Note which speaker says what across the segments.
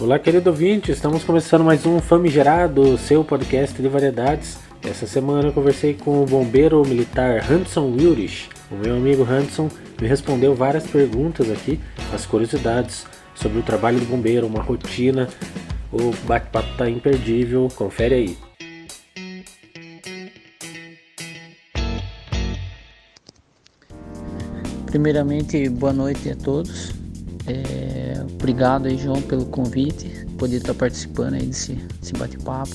Speaker 1: Olá, querido ouvinte, estamos começando mais um Famigerado, seu podcast de variedades. Essa semana eu conversei com o bombeiro militar Hanson Wilrich. O meu amigo Hanson me respondeu várias perguntas aqui, as curiosidades sobre o trabalho do bombeiro, uma rotina. O bate-papo tá imperdível, confere aí.
Speaker 2: Primeiramente, boa noite a todos. É, obrigado aí, João, pelo convite, poder estar participando aí desse, desse bate-papo.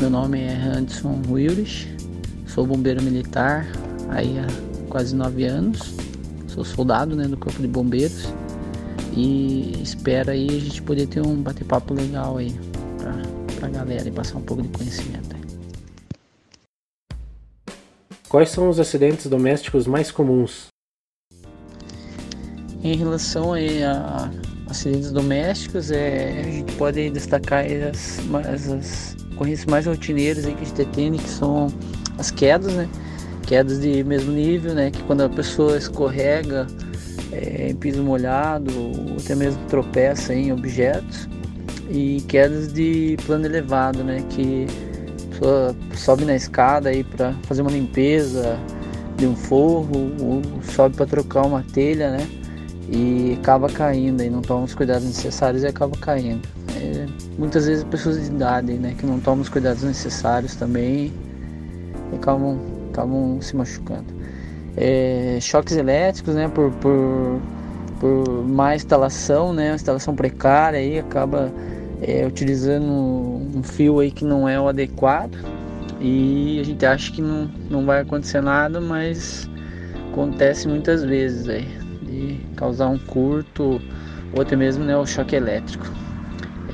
Speaker 2: Meu nome é Anderson Willis, sou bombeiro militar aí há quase nove anos, sou soldado né, do Corpo de Bombeiros e espero aí a gente poder ter um bate-papo legal aí pra, pra galera e passar um pouco de conhecimento. Aí.
Speaker 1: Quais são os acidentes domésticos mais comuns?
Speaker 2: Em relação a acidentes domésticos, é, a gente pode destacar as, as, as ocorrências mais rotineiras aí que a gente tem, que são as quedas, né? Quedas de mesmo nível, né? Que quando a pessoa escorrega é, em piso molhado ou até mesmo tropeça em objetos e quedas de plano elevado, né? Que a pessoa sobe na escada aí para fazer uma limpeza de um forro ou sobe para trocar uma telha, né? E acaba caindo e não toma os cuidados necessários e acaba caindo. É, muitas vezes pessoas de idade né, que não tomam os cuidados necessários também e acabam, acabam se machucando. É, choques elétricos né, por, por, por má instalação, né, instalação precária aí acaba é, utilizando um fio aí que não é o adequado e a gente acha que não, não vai acontecer nada, mas acontece muitas vezes aí causar um curto ou até mesmo né, o choque elétrico.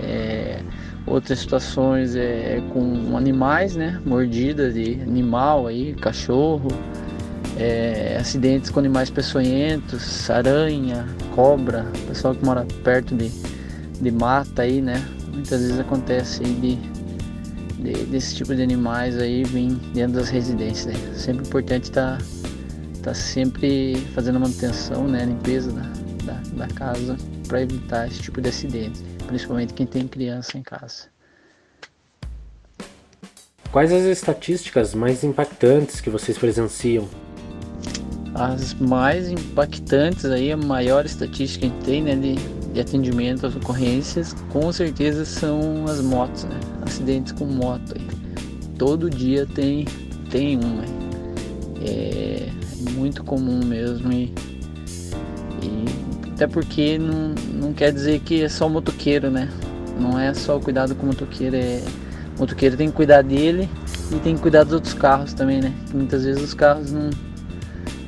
Speaker 2: É, outras situações é, com animais, né, mordidas de animal aí, cachorro, é, acidentes com animais peçonhentos, aranha, cobra, pessoal que mora perto de, de mata aí, né, muitas vezes acontece de, de desse tipo de animais aí vem dentro das residências. Né? Sempre importante estar tá tá sempre fazendo a manutenção, né, a limpeza da, da, da casa para evitar esse tipo de acidente, principalmente quem tem criança em casa.
Speaker 1: Quais as estatísticas mais impactantes que vocês presenciam?
Speaker 2: As mais impactantes aí, a maior estatística que a gente tem, né, de, de atendimento às ocorrências, com certeza são as motos, né? Acidentes com moto aí. Todo dia tem tem um, né? É, muito comum mesmo e, e até porque não, não quer dizer que é só motoqueiro, né? Não é só o cuidado com o motoqueiro, é o motoqueiro tem que cuidar dele e tem que cuidar dos outros carros também, né? Muitas vezes os carros não,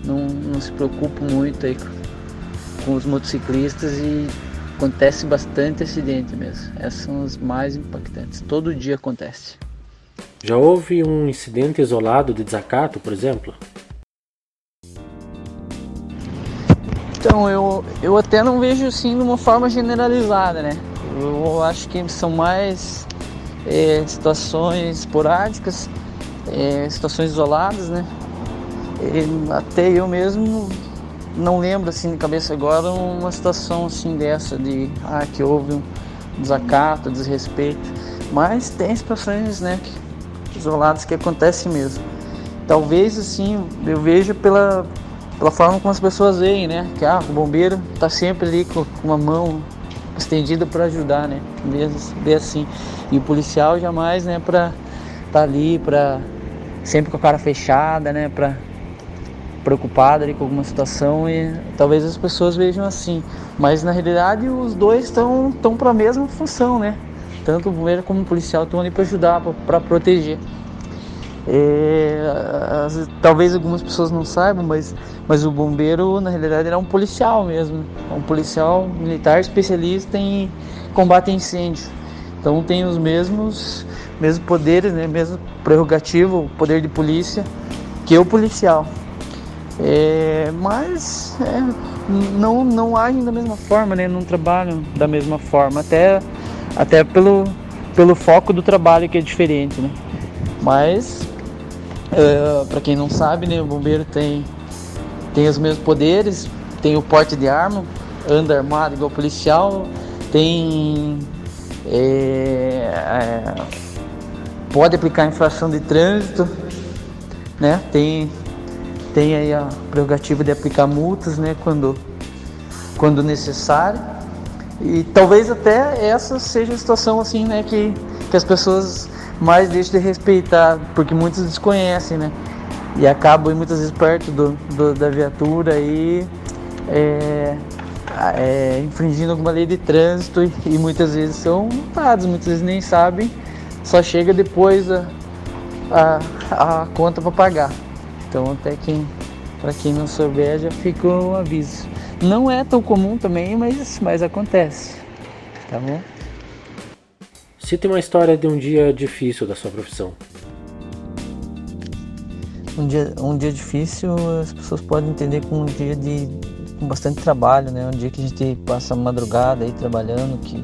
Speaker 2: não, não se preocupam muito aí com, com os motociclistas e acontece bastante acidente mesmo. Essas são as mais impactantes. Todo dia acontece.
Speaker 1: Já houve um incidente isolado de desacato, por exemplo?
Speaker 2: Então, eu, eu até não vejo assim de uma forma generalizada, né? Eu acho que são mais é, situações esporádicas, é, situações isoladas, né? E até eu mesmo não lembro assim de cabeça agora uma situação assim dessa de ah, que houve um desacato, desrespeito, mas tem situações, né, isoladas que acontecem mesmo. Talvez assim eu vejo pela pela forma como as pessoas veem, né? Que ah, o bombeiro tá sempre ali com uma mão estendida para ajudar, né? Vê assim. E o policial jamais, né, para tá ali para sempre com a cara fechada, né, para preocupada ali com alguma situação e talvez as pessoas vejam assim, mas na realidade os dois estão estão para a mesma função, né? Tanto o bombeiro como o policial estão ali para ajudar, para proteger. É, talvez algumas pessoas não saibam, mas, mas o bombeiro na realidade era um policial mesmo, um policial militar especialista em combate a incêndio. Então tem os mesmos, mesmos poderes, né, mesmo prerrogativo, poder de polícia que o policial. É, mas é, não, não agem da mesma forma, né, não trabalham da mesma forma, até, até pelo, pelo foco do trabalho que é diferente. Né? Mas Uh, é, para quem não sabe, né, o bombeiro tem, tem os mesmos poderes, tem o porte de arma, anda armado igual policial, tem é, é, pode aplicar infração de trânsito, né? Tem, tem aí a prerrogativa de aplicar multas, né? Quando, quando necessário. E talvez até essa seja a situação assim, né? Que, que as pessoas mais deixam de respeitar, porque muitos desconhecem, né? E acabam muitas vezes perto do, do da viatura e é, é, infringindo alguma lei de trânsito e, e, muitas vezes são multados, muitas vezes nem sabem, só chega depois a, a, a conta para pagar. Então até quem para quem não souber já fica um aviso. Não é tão comum também, mas, mas acontece. Tá bom?
Speaker 1: Cite uma história de um dia difícil da sua profissão.
Speaker 2: Um dia, um dia difícil as pessoas podem entender como um dia de com bastante trabalho, né? Um dia que a gente passa a madrugada aí trabalhando, que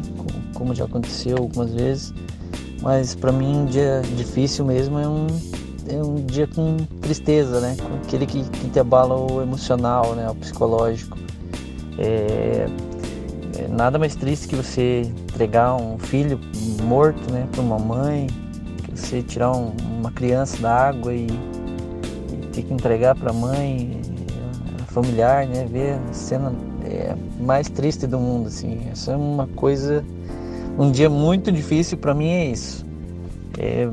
Speaker 2: como já aconteceu algumas vezes. Mas para mim um dia difícil mesmo é um, é um dia com tristeza, né? Com aquele que, que te abala o emocional, né? O psicológico. É, é nada mais triste que você entregar um filho morto, né? Para uma mãe, você tirar um, uma criança da água e, e ter que entregar para a mãe familiar, né? Ver a cena é, mais triste do mundo, assim. Essa é uma coisa, um dia muito difícil para mim é isso. É,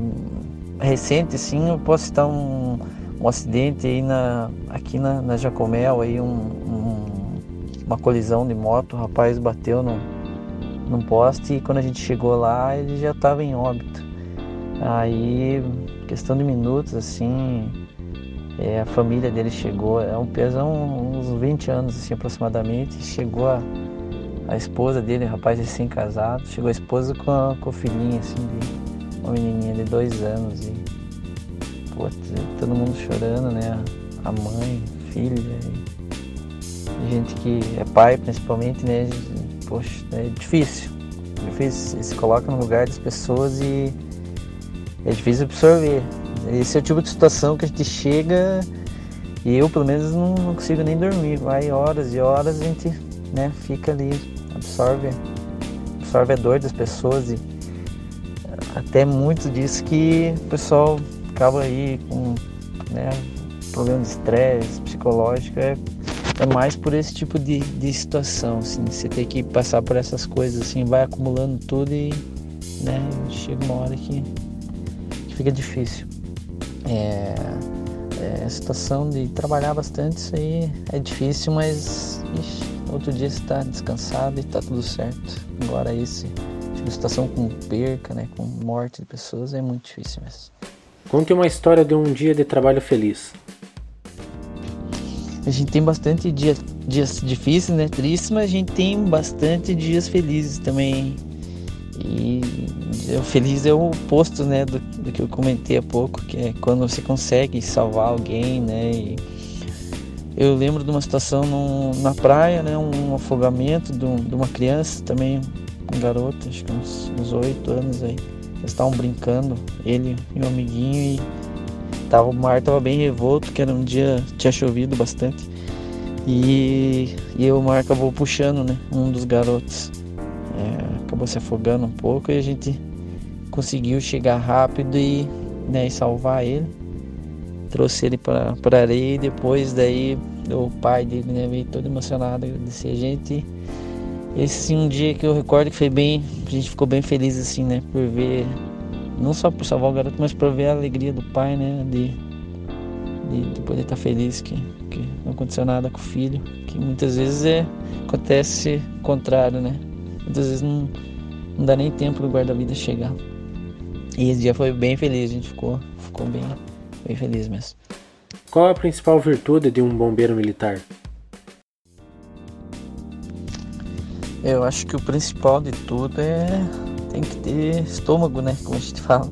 Speaker 2: recente, assim, eu posso citar um, um acidente aí na, aqui na, na Jacomel, aí um, um, uma colisão de moto, o rapaz bateu no, num poste e quando a gente chegou lá ele já estava em óbito. Aí, questão de minutos, assim, é, a família dele chegou, é um pesão uns 20 anos assim aproximadamente, chegou a, a esposa dele, rapaz recém-casado, chegou a esposa com a, com a filhinha assim, de, uma menininha de dois anos e pô, todo mundo chorando, né? A mãe, filha, e, gente que é pai principalmente, né? Poxa, é difícil. Difícil, se coloca no lugar das pessoas e é difícil absorver. Esse é o tipo de situação que a gente chega e eu, pelo menos, não, não consigo nem dormir. Vai horas e horas a gente né, fica ali, absorve, absorve a dor das pessoas e até muito disso que o pessoal acaba aí com né, problema de estresse psicológico. É, é mais por esse tipo de, de situação, assim, você tem que passar por essas coisas, assim, vai acumulando tudo e né, chega uma hora que, que fica difícil. É, é, a situação de trabalhar bastante, isso aí é difícil, mas ixi, outro dia você está descansado e está tudo certo. Agora esse tipo situação com perca, né, com morte de pessoas é muito difícil mesmo.
Speaker 1: Conte uma história de um dia de trabalho feliz.
Speaker 2: A gente tem bastante dia, dias difíceis, né, tristes, mas a gente tem bastante dias felizes também. E o feliz é o oposto, né, do, do, que eu comentei há pouco, que é quando você consegue salvar alguém, né, e eu lembro de uma situação no, na praia, né, um afogamento de, um, de, uma criança também, um garoto, acho que uns oito anos aí, eles estavam brincando, ele e um amiguinho, e tava, o mar estava bem revolto, que era um dia, tinha chovido bastante, e, e o mar acabou puxando, né, um dos garotos, é, acabou se afogando um pouco e a gente conseguiu chegar rápido e, né, e salvar ele. Trouxe ele para a areia e depois daí o pai dele né, veio todo emocionado agradecer a gente. Esse um dia que eu recordo que foi bem, a gente ficou bem feliz assim, né, por ver não só por salvar o garoto, mas por ver a alegria do pai, né, de, de, de poder estar feliz que, que não aconteceu nada com o filho, que muitas vezes é acontece o contrário, né? Muitas vezes não, não dá nem tempo do guarda-vida chegar. E esse dia foi bem feliz, a gente ficou, ficou bem, bem feliz mesmo.
Speaker 1: Qual a principal virtude de um bombeiro militar?
Speaker 2: Eu acho que o principal de tudo é tem que ter estômago, né? Como a gente fala.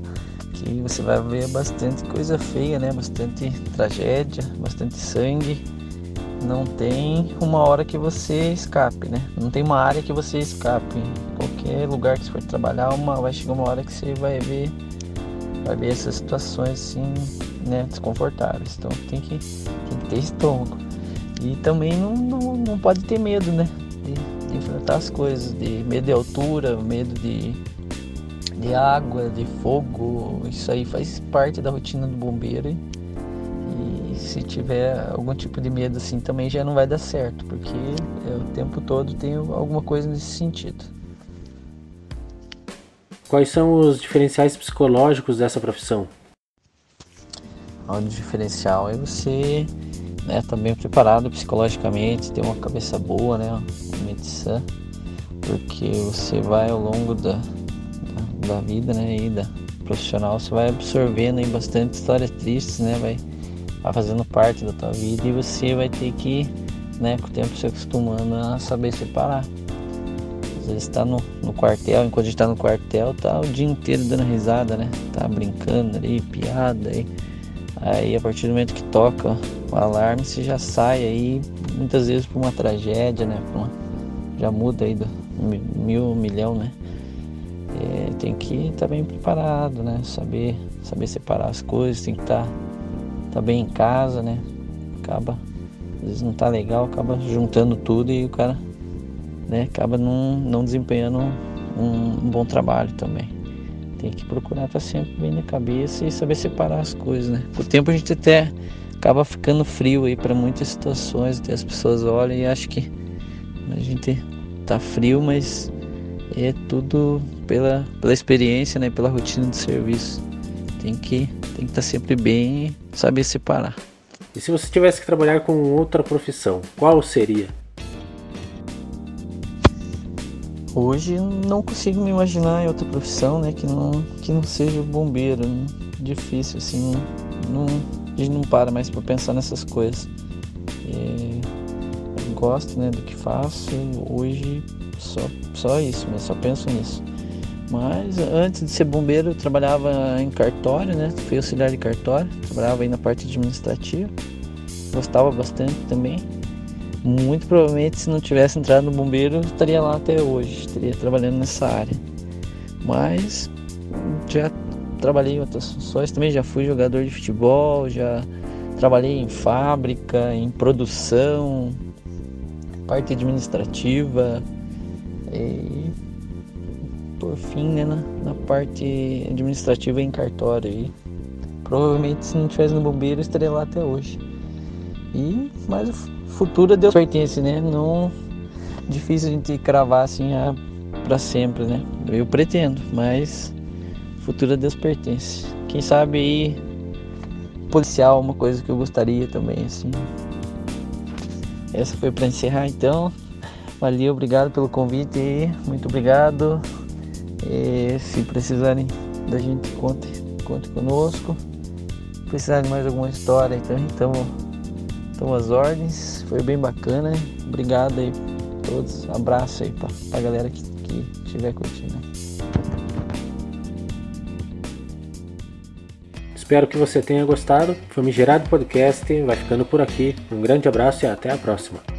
Speaker 2: Que você vai ver bastante coisa feia, né? Bastante tragédia, bastante sangue não tem uma hora que você escape, né? Não tem uma área que você escape. Qualquer lugar que você for trabalhar, uma, vai chegar uma hora que você vai ver, vai ver essas situações assim, né, desconfortáveis. Então tem que, tem que ter estômago. E também não, não, não pode ter medo, né? Enfrentar as coisas, de medo de altura, medo de, de água, de fogo, isso aí faz parte da rotina do bombeiro. E se tiver algum tipo de medo assim também já não vai dar certo, porque é, o tempo todo tem alguma coisa nesse sentido.
Speaker 1: Quais são os diferenciais psicológicos dessa profissão?
Speaker 2: O diferencial é você né, estar tá bem preparado psicologicamente, ter uma cabeça boa, né, medição, porque você vai ao longo da, da vida, né, e da profissional, você vai absorvendo aí bastante histórias tristes, né, vai, vai fazendo parte da tua vida e você vai ter que, né, com o tempo se acostumando a saber separar. Às vezes está no, no quartel, enquanto a gente está no quartel, tá o dia inteiro dando risada, né, tá brincando ali, piada aí. Aí a partir do momento que toca o alarme, você já sai aí, muitas vezes por uma tragédia, né, uma, já muda aí do mil, milhão, né, é, tem que estar tá bem preparado, né? Saber, saber separar as coisas, tem que estar tá, tá bem em casa, né? Acaba, às vezes não tá legal, acaba juntando tudo e o cara né, acaba não, não desempenhando um, um bom trabalho também. Tem que procurar estar sempre bem na cabeça e saber separar as coisas, né? Com o tempo a gente até acaba ficando frio aí para muitas situações, até as pessoas olham e acham que a gente tá frio, mas é tudo pela, pela experiência, né, pela rotina de serviço. Tem que tem que estar tá sempre bem e saber separar.
Speaker 1: E se você tivesse que trabalhar com outra profissão, qual seria?
Speaker 2: Hoje não consigo me imaginar em outra profissão, né, que não que não seja bombeiro. Né? Difícil assim, não, a gente não para mais para pensar nessas coisas. É, gosto, né, do que faço. Hoje só só isso, mas só penso nisso. Mas antes de ser bombeiro, eu trabalhava em cartório, né? Fui auxiliar de cartório, trabalhava aí na parte administrativa. Gostava bastante também. Muito provavelmente, se não tivesse entrado no bombeiro, estaria lá até hoje, estaria trabalhando nessa área. Mas já trabalhei em outras funções também, já fui jogador de futebol, já trabalhei em fábrica, em produção, parte administrativa e por fim, né, na, na parte administrativa em cartório. E provavelmente se não tivesse no bombeiro, estaria lá até hoje. E, mas o futuro a Deus pertence, né? Não difícil a gente cravar assim ah, para sempre, né? Eu pretendo, mas futuro a Deus pertence. Quem sabe aí policial, uma coisa que eu gostaria também, assim. Essa foi para encerrar então. Valeu, obrigado pelo convite. Muito obrigado. E se precisarem da gente, conte, conte conosco. Se precisarem de mais alguma história, então estamos então, as ordens. Foi bem bacana. Obrigado aí a todos. Abraço aí para a galera que, que estiver curtindo.
Speaker 1: Espero que você tenha gostado. Famigerado Podcast vai ficando por aqui. Um grande abraço e até a próxima.